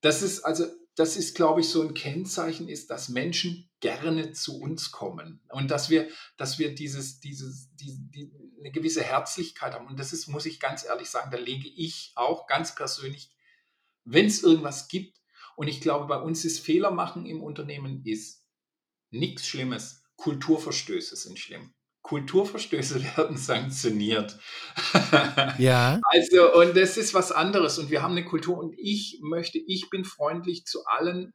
Das ist also das ist, glaube ich, so ein Kennzeichen ist, dass Menschen gerne zu uns kommen und dass wir, dass wir dieses, dieses, die, die, eine gewisse Herzlichkeit haben. Und das ist, muss ich ganz ehrlich sagen, da lege ich auch ganz persönlich, wenn es irgendwas gibt, und ich glaube, bei uns ist Fehler machen im Unternehmen ist nichts Schlimmes. Kulturverstöße sind schlimm. Kulturverstöße werden sanktioniert. Ja. Also, und das ist was anderes. Und wir haben eine Kultur und ich möchte, ich bin freundlich zu allen,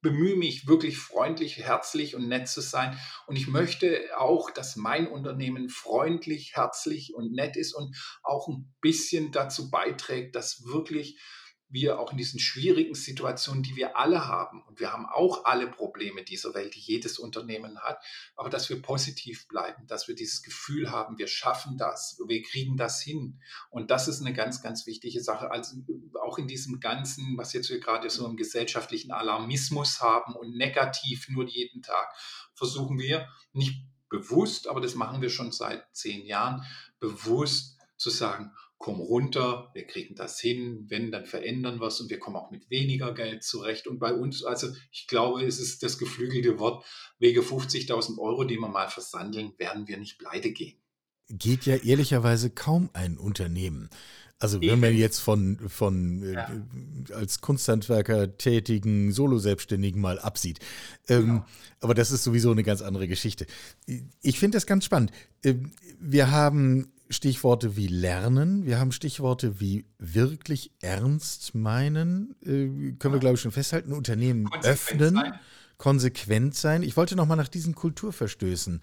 bemühe mich wirklich freundlich, herzlich und nett zu sein. Und ich möchte auch, dass mein Unternehmen freundlich, herzlich und nett ist und auch ein bisschen dazu beiträgt, dass wirklich wir auch in diesen schwierigen Situationen, die wir alle haben, und wir haben auch alle Probleme dieser Welt, die jedes Unternehmen hat, aber dass wir positiv bleiben, dass wir dieses Gefühl haben, wir schaffen das, wir kriegen das hin. Und das ist eine ganz, ganz wichtige Sache. Also auch in diesem ganzen, was jetzt wir gerade so im gesellschaftlichen Alarmismus haben und negativ nur jeden Tag, versuchen wir nicht bewusst, aber das machen wir schon seit zehn Jahren, bewusst zu sagen, komm runter, wir kriegen das hin, wenn, dann verändern wir es und wir kommen auch mit weniger Geld zurecht. Und bei uns, also ich glaube, es ist das geflügelte Wort, wege 50.000 Euro, die wir mal versandeln, werden wir nicht pleite gehen. Geht ja ehrlicherweise kaum ein Unternehmen. Also wenn man jetzt von, von äh, ja. äh, als Kunsthandwerker tätigen Solo-Selbstständigen mal absieht. Ähm, genau. Aber das ist sowieso eine ganz andere Geschichte. Ich finde das ganz spannend. Ähm, wir haben Stichworte wie lernen, wir haben Stichworte wie wirklich ernst meinen, äh, können wir glaube ich schon festhalten, Unternehmen konsequent öffnen, sein. konsequent sein. Ich wollte noch mal nach diesen Kulturverstößen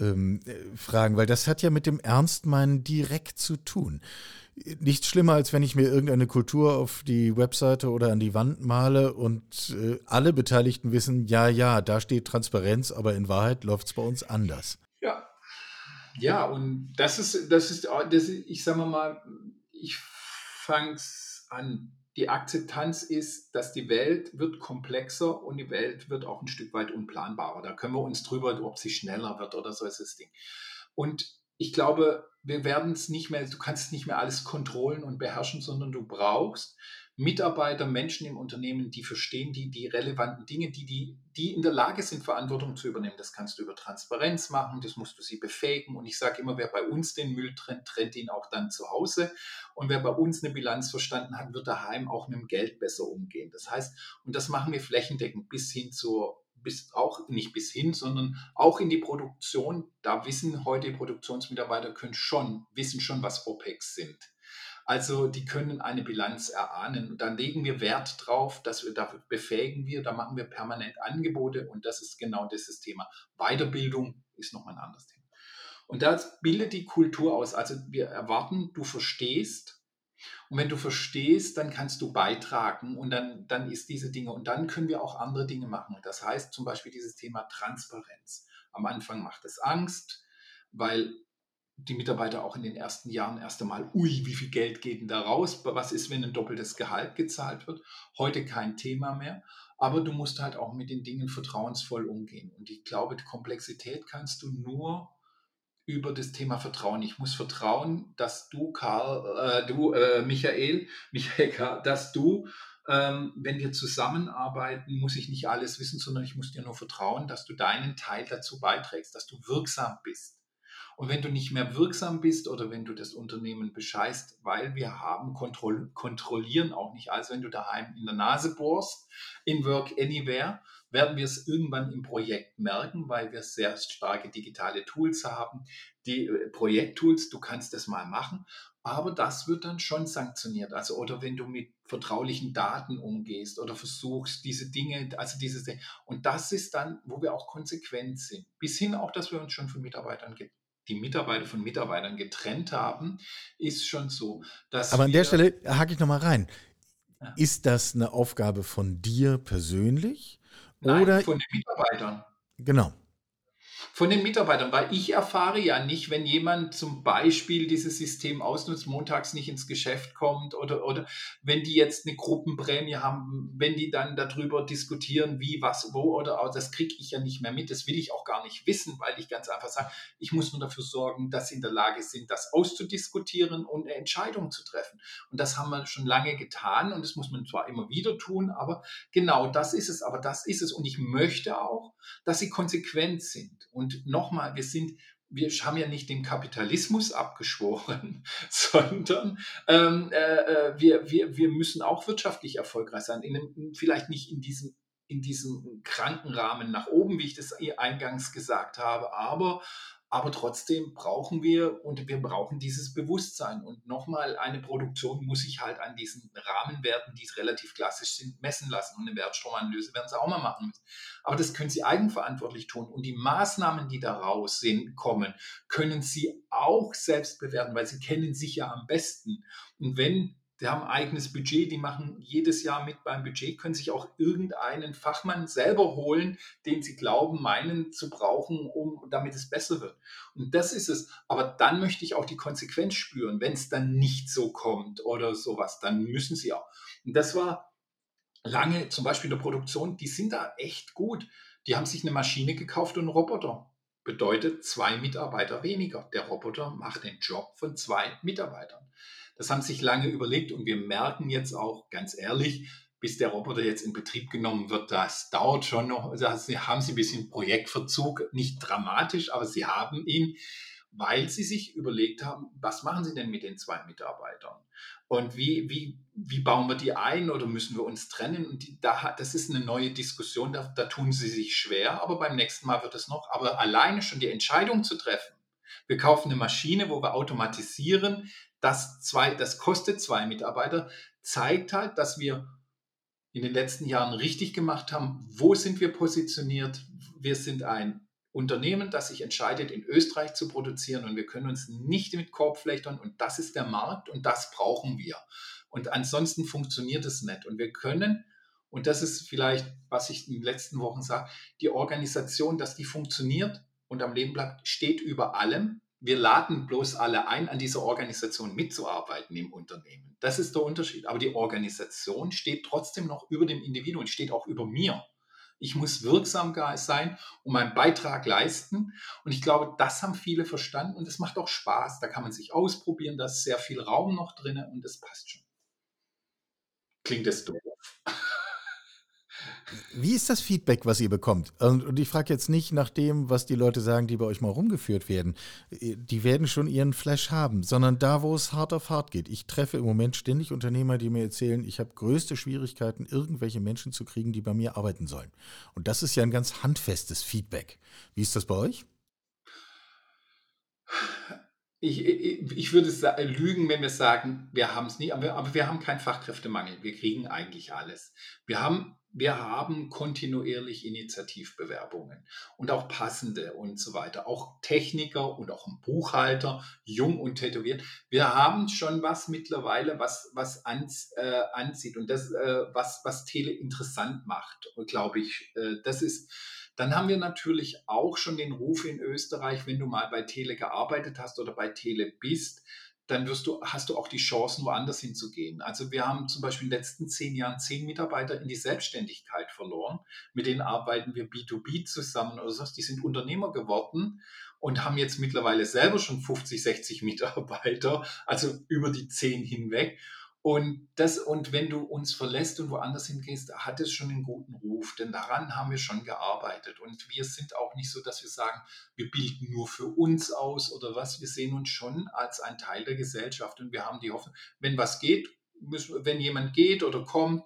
ähm, äh, fragen, weil das hat ja mit dem Ernstmeinen direkt zu tun. Nichts schlimmer, als wenn ich mir irgendeine Kultur auf die Webseite oder an die Wand male und äh, alle Beteiligten wissen, ja, ja, da steht Transparenz, aber in Wahrheit läuft es bei uns anders. Ja, und das ist, das ist, das ist ich sage mal, ich fange es an. Die Akzeptanz ist, dass die Welt wird komplexer und die Welt wird auch ein Stück weit unplanbarer. Da können wir uns drüber, ob sie schneller wird oder so ist das Ding. Und ich glaube, wir werden es nicht mehr, du kannst nicht mehr alles kontrollen und beherrschen, sondern du brauchst Mitarbeiter, Menschen im Unternehmen, die verstehen die, die relevanten Dinge, die, die, die in der Lage sind, Verantwortung zu übernehmen. Das kannst du über Transparenz machen, das musst du sie befähigen. Und ich sage immer, wer bei uns den Müll trennt, trennt ihn auch dann zu Hause. Und wer bei uns eine Bilanz verstanden hat, wird daheim auch mit dem Geld besser umgehen. Das heißt, und das machen wir flächendeckend bis hin zur bis auch nicht bis hin, sondern auch in die Produktion. Da wissen heute Produktionsmitarbeiter können schon, wissen schon, was OPEX sind. Also die können eine Bilanz erahnen. Und dann legen wir Wert drauf, dass wir dafür befähigen wir, da machen wir permanent Angebote und das ist genau dieses Thema. Weiterbildung ist nochmal ein anderes Thema. Und das bildet die Kultur aus. Also wir erwarten, du verstehst. Und wenn du verstehst, dann kannst du beitragen und dann, dann ist diese Dinge. Und dann können wir auch andere Dinge machen. Das heißt zum Beispiel dieses Thema Transparenz. Am Anfang macht es Angst, weil die Mitarbeiter auch in den ersten Jahren erst einmal, ui, wie viel Geld geht denn da raus? Was ist, wenn ein doppeltes Gehalt gezahlt wird? Heute kein Thema mehr. Aber du musst halt auch mit den Dingen vertrauensvoll umgehen. Und ich glaube, die Komplexität kannst du nur über das Thema Vertrauen. Ich muss vertrauen, dass du, Karl, äh, du, äh, Michael, Michael, dass du, ähm, wenn wir zusammenarbeiten, muss ich nicht alles wissen, sondern ich muss dir nur vertrauen, dass du deinen Teil dazu beiträgst, dass du wirksam bist. Und wenn du nicht mehr wirksam bist oder wenn du das Unternehmen bescheißt, weil wir haben, kontroll kontrollieren auch nicht. Also wenn du daheim in der Nase bohrst, in Work Anywhere, werden wir es irgendwann im Projekt merken, weil wir sehr starke digitale Tools haben. Die äh, Projekttools, du kannst das mal machen, aber das wird dann schon sanktioniert. Also oder wenn du mit vertraulichen Daten umgehst oder versuchst diese Dinge, also dieses und das ist dann, wo wir auch konsequent sind. Bis hin auch, dass wir uns schon von Mitarbeitern die Mitarbeiter von Mitarbeitern getrennt haben, ist schon so, dass. Aber an der Stelle hake ich nochmal rein. Ja. Ist das eine Aufgabe von dir persönlich? Nein, oder von den Mitarbeitern. Genau von den Mitarbeitern, weil ich erfahre ja nicht, wenn jemand zum Beispiel dieses System ausnutzt, montags nicht ins Geschäft kommt oder, oder wenn die jetzt eine Gruppenprämie haben, wenn die dann darüber diskutieren, wie, was, wo oder auch, das kriege ich ja nicht mehr mit. Das will ich auch gar nicht wissen, weil ich ganz einfach sage, ich muss nur dafür sorgen, dass sie in der Lage sind, das auszudiskutieren und eine Entscheidung zu treffen. Und das haben wir schon lange getan und das muss man zwar immer wieder tun, aber genau das ist es. Aber das ist es. Und ich möchte auch, dass sie konsequent sind. Und und nochmal, wir sind, wir haben ja nicht den Kapitalismus abgeschworen, sondern ähm, äh, äh, wir, wir, wir müssen auch wirtschaftlich erfolgreich sein. In, vielleicht nicht in diesem, in diesem kranken Rahmen nach oben, wie ich das eingangs gesagt habe, aber aber trotzdem brauchen wir und wir brauchen dieses Bewusstsein. Und nochmal, eine Produktion muss sich halt an diesen Rahmenwerten, die relativ klassisch sind, messen lassen. Und eine Wertstromanalyse werden sie auch mal machen müssen. Aber das können sie eigenverantwortlich tun. Und die Maßnahmen, die daraus sind, kommen, können sie auch selbst bewerten, weil sie kennen sich ja am besten. Und wenn die haben ein eigenes Budget, die machen jedes Jahr mit beim Budget, können sich auch irgendeinen Fachmann selber holen, den sie glauben, meinen zu brauchen, um damit es besser wird. Und das ist es. Aber dann möchte ich auch die Konsequenz spüren, wenn es dann nicht so kommt oder sowas, dann müssen sie auch. Und das war lange, zum Beispiel in der Produktion, die sind da echt gut. Die haben sich eine Maschine gekauft und einen Roboter. Bedeutet zwei Mitarbeiter weniger. Der Roboter macht den Job von zwei Mitarbeitern. Das haben sich lange überlegt und wir merken jetzt auch ganz ehrlich, bis der Roboter jetzt in Betrieb genommen wird, das dauert schon noch. Also haben sie ein bisschen Projektverzug, nicht dramatisch, aber sie haben ihn, weil sie sich überlegt haben, was machen sie denn mit den zwei Mitarbeitern? Und wie, wie, wie bauen wir die ein oder müssen wir uns trennen? Und die, da, das ist eine neue Diskussion, da, da tun sie sich schwer, aber beim nächsten Mal wird es noch. Aber alleine schon die Entscheidung zu treffen, wir kaufen eine Maschine, wo wir automatisieren, das, zwei, das kostet zwei Mitarbeiter, zeigt halt, dass wir in den letzten Jahren richtig gemacht haben. Wo sind wir positioniert? Wir sind ein Unternehmen, das sich entscheidet, in Österreich zu produzieren und wir können uns nicht mit Korbflechtern und das ist der Markt und das brauchen wir. Und ansonsten funktioniert es nicht. Und wir können, und das ist vielleicht, was ich in den letzten Wochen sage, die Organisation, dass die funktioniert und am Leben bleibt, steht über allem wir laden bloß alle ein, an dieser Organisation mitzuarbeiten im Unternehmen. Das ist der Unterschied. Aber die Organisation steht trotzdem noch über dem Individuum, steht auch über mir. Ich muss wirksam sein und meinen Beitrag leisten. Und ich glaube, das haben viele verstanden und es macht auch Spaß. Da kann man sich ausprobieren, da ist sehr viel Raum noch drin und es passt schon. Klingt es doof? Wie ist das Feedback, was ihr bekommt? Und ich frage jetzt nicht nach dem, was die Leute sagen, die bei euch mal rumgeführt werden. Die werden schon ihren Flash haben, sondern da, wo es hart auf hart geht. Ich treffe im Moment ständig Unternehmer, die mir erzählen, ich habe größte Schwierigkeiten, irgendwelche Menschen zu kriegen, die bei mir arbeiten sollen. Und das ist ja ein ganz handfestes Feedback. Wie ist das bei euch? Ich, ich, ich, würde lügen, wenn wir sagen, wir haben es nie, aber, aber wir haben keinen Fachkräftemangel. Wir kriegen eigentlich alles. Wir haben wir haben kontinuierlich Initiativbewerbungen und auch passende und so weiter. Auch Techniker und auch ein Buchhalter, jung und tätowiert. Wir haben schon was mittlerweile, was, was ans, äh, anzieht und das, äh, was, was Tele interessant macht, glaube ich. Äh, das ist, dann haben wir natürlich auch schon den Ruf in Österreich, wenn du mal bei Tele gearbeitet hast oder bei Tele bist, dann wirst du, hast du auch die Chancen, woanders hinzugehen. Also wir haben zum Beispiel in den letzten zehn Jahren zehn Mitarbeiter in die Selbstständigkeit verloren. Mit denen arbeiten wir B2B zusammen oder so. Die sind Unternehmer geworden und haben jetzt mittlerweile selber schon 50, 60 Mitarbeiter, also über die zehn hinweg. Und, das, und wenn du uns verlässt und woanders hingehst, hat es schon einen guten Ruf, denn daran haben wir schon gearbeitet. Und wir sind auch nicht so, dass wir sagen, wir bilden nur für uns aus oder was. Wir sehen uns schon als ein Teil der Gesellschaft und wir haben die Hoffnung, wenn was geht, müssen, wenn jemand geht oder kommt,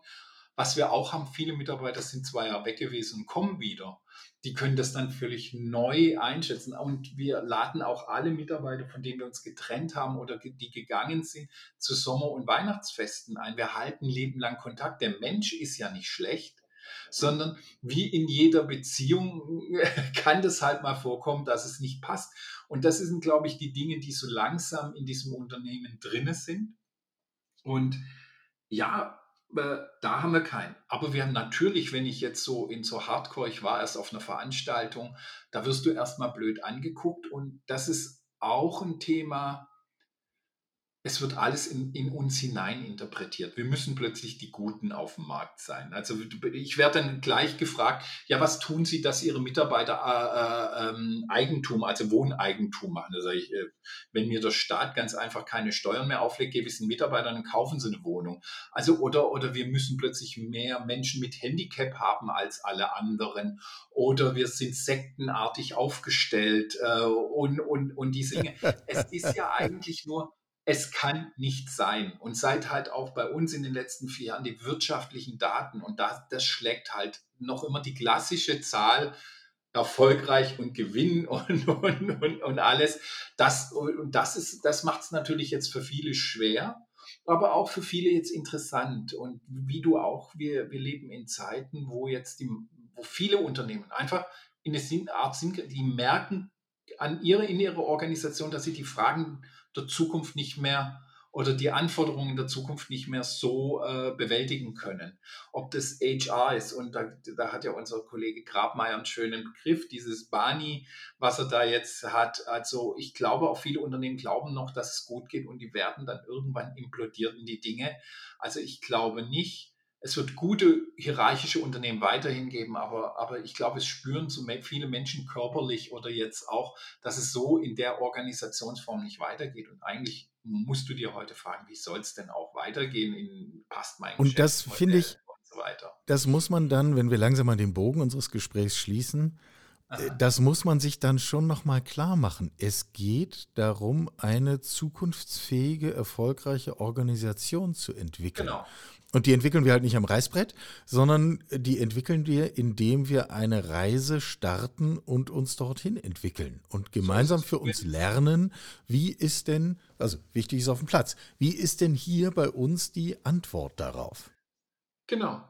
was wir auch haben, viele Mitarbeiter sind zwei Jahre weg gewesen und kommen wieder die können das dann völlig neu einschätzen. Und wir laden auch alle Mitarbeiter, von denen wir uns getrennt haben oder die gegangen sind, zu Sommer- und Weihnachtsfesten ein. Wir halten lebenlang Kontakt. Der Mensch ist ja nicht schlecht, sondern wie in jeder Beziehung kann das halt mal vorkommen, dass es nicht passt. Und das sind, glaube ich, die Dinge, die so langsam in diesem Unternehmen drinne sind. Und ja, da haben wir keinen. Aber wir haben natürlich, wenn ich jetzt so in so Hardcore, ich war erst auf einer Veranstaltung, da wirst du erstmal blöd angeguckt und das ist auch ein Thema, es wird alles in, in, uns hinein interpretiert. Wir müssen plötzlich die Guten auf dem Markt sein. Also ich werde dann gleich gefragt, ja, was tun Sie, dass Ihre Mitarbeiter äh, äh, ähm, Eigentum, also Wohneigentum machen? Da sage ich, äh, wenn mir der Staat ganz einfach keine Steuern mehr auflegt, gebe ich es den Mitarbeitern, dann kaufen sie eine Wohnung. Also oder, oder wir müssen plötzlich mehr Menschen mit Handicap haben als alle anderen. Oder wir sind sektenartig aufgestellt äh, und, und, und diese Dinge. es ist ja eigentlich nur es kann nicht sein. Und seit halt auch bei uns in den letzten vier Jahren die wirtschaftlichen Daten und das, das schlägt halt noch immer die klassische Zahl erfolgreich und gewinnen und, und, und, und alles. Das, und das, das macht es natürlich jetzt für viele schwer, aber auch für viele jetzt interessant. Und wie du auch, wir, wir leben in Zeiten, wo jetzt die, wo viele Unternehmen einfach in eine Art sind, die merken an ihre, in ihrer Organisation, dass sie die Fragen der Zukunft nicht mehr oder die Anforderungen der Zukunft nicht mehr so äh, bewältigen können. Ob das HR ist, und da, da, hat ja unser Kollege Grabmeier einen schönen Begriff, dieses Bani, was er da jetzt hat. Also ich glaube, auch viele Unternehmen glauben noch, dass es gut geht und die werden dann irgendwann implodiert in die Dinge. Also ich glaube nicht, es wird gute hierarchische Unternehmen weiterhin geben, aber, aber ich glaube, es spüren so viele Menschen körperlich oder jetzt auch, dass es so in der Organisationsform nicht weitergeht. Und eigentlich musst du dir heute fragen, wie soll es denn auch weitergehen? In, passt mein Und das finde ich, so das muss man dann, wenn wir langsam mal den Bogen unseres Gesprächs schließen, äh, Aha. das muss man sich dann schon nochmal klar machen. Es geht darum, eine zukunftsfähige, erfolgreiche Organisation zu entwickeln. Genau. Und die entwickeln wir halt nicht am Reißbrett, sondern die entwickeln wir, indem wir eine Reise starten und uns dorthin entwickeln und gemeinsam für uns lernen, wie ist denn, also wichtig ist auf dem Platz, wie ist denn hier bei uns die Antwort darauf? Genau.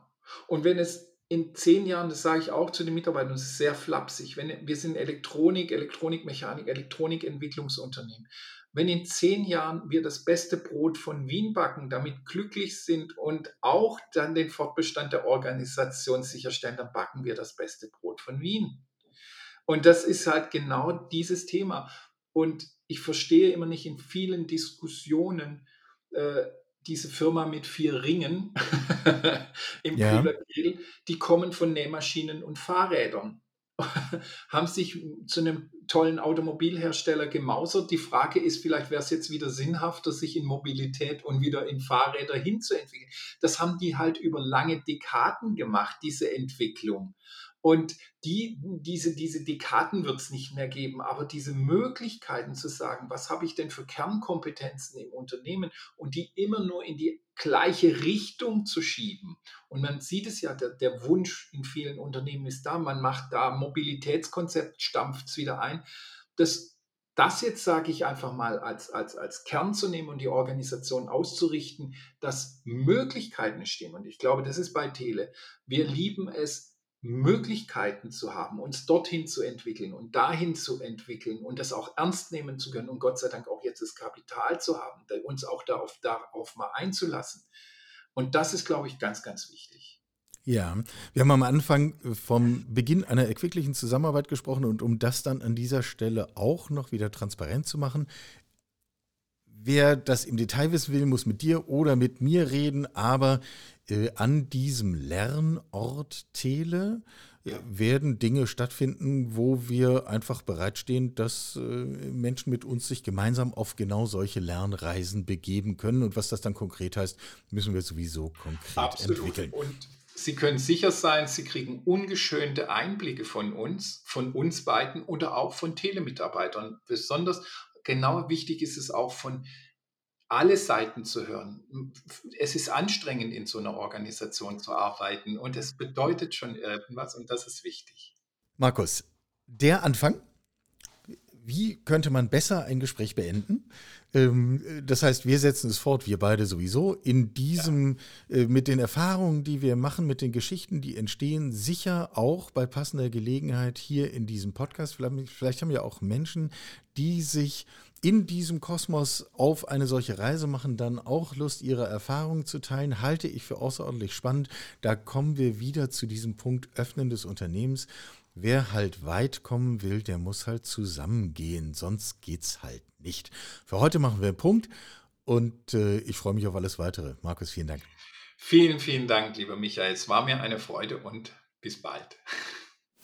Und wenn es in zehn Jahren, das sage ich auch zu den Mitarbeitern, das ist sehr flapsig, wenn wir sind Elektronik, Elektronikmechanik, Elektronikentwicklungsunternehmen. Wenn in zehn Jahren wir das beste Brot von Wien backen, damit glücklich sind und auch dann den Fortbestand der Organisation sicherstellen, dann backen wir das beste Brot von Wien. Und das ist halt genau dieses Thema. Und ich verstehe immer nicht in vielen Diskussionen äh, diese Firma mit vier Ringen im ja. Kühlergrill, die kommen von Nähmaschinen und Fahrrädern. haben sich zu einem tollen Automobilhersteller gemausert. Die Frage ist, vielleicht wäre es jetzt wieder sinnhafter, sich in Mobilität und wieder in Fahrräder hinzuentwickeln. Das haben die halt über lange Dekaden gemacht, diese Entwicklung. Und die, diese, diese Dekaden wird es nicht mehr geben, aber diese Möglichkeiten zu sagen, was habe ich denn für Kernkompetenzen im Unternehmen und die immer nur in die gleiche Richtung zu schieben. Und man sieht es ja, der, der Wunsch in vielen Unternehmen ist da, man macht da Mobilitätskonzept, stampft es wieder ein. Das, das jetzt sage ich einfach mal als, als, als Kern zu nehmen und die Organisation auszurichten, dass Möglichkeiten stehen. Und ich glaube, das ist bei Tele. Wir lieben es, Möglichkeiten zu haben, uns dorthin zu entwickeln und dahin zu entwickeln und das auch ernst nehmen zu können und Gott sei Dank auch jetzt das Kapital zu haben, uns auch darauf, darauf mal einzulassen. Und das ist, glaube ich, ganz, ganz wichtig. Ja, wir haben am Anfang vom Beginn einer erquicklichen Zusammenarbeit gesprochen und um das dann an dieser Stelle auch noch wieder transparent zu machen, wer das im Detail wissen will, muss mit dir oder mit mir reden, aber äh, an diesem Lernort Tele äh, werden Dinge stattfinden, wo wir einfach bereitstehen, dass äh, Menschen mit uns sich gemeinsam auf genau solche Lernreisen begeben können. Und was das dann konkret heißt, müssen wir sowieso konkret Absolut. entwickeln. Und Sie können sicher sein, Sie kriegen ungeschönte Einblicke von uns, von uns beiden oder auch von Telemitarbeitern. Besonders genau wichtig ist es auch von alle Seiten zu hören. Es ist anstrengend, in so einer Organisation zu arbeiten und es bedeutet schon irgendwas und das ist wichtig. Markus, der Anfang, wie könnte man besser ein Gespräch beenden? Ähm, das heißt, wir setzen es fort, wir beide sowieso, in diesem, ja. Äh, mit den Erfahrungen, die wir machen, mit den Geschichten, die entstehen, sicher auch bei passender Gelegenheit hier in diesem Podcast. Vielleicht, vielleicht haben ja auch Menschen, die sich in diesem Kosmos auf eine solche Reise machen, dann auch Lust, ihre Erfahrungen zu teilen, halte ich für außerordentlich spannend. Da kommen wir wieder zu diesem Punkt Öffnen des Unternehmens. Wer halt weit kommen will, der muss halt zusammengehen, sonst geht's halt nicht. Für heute machen wir einen Punkt und äh, ich freue mich auf alles weitere. Markus, vielen Dank. Vielen, vielen Dank, lieber Michael. Es war mir eine Freude und bis bald.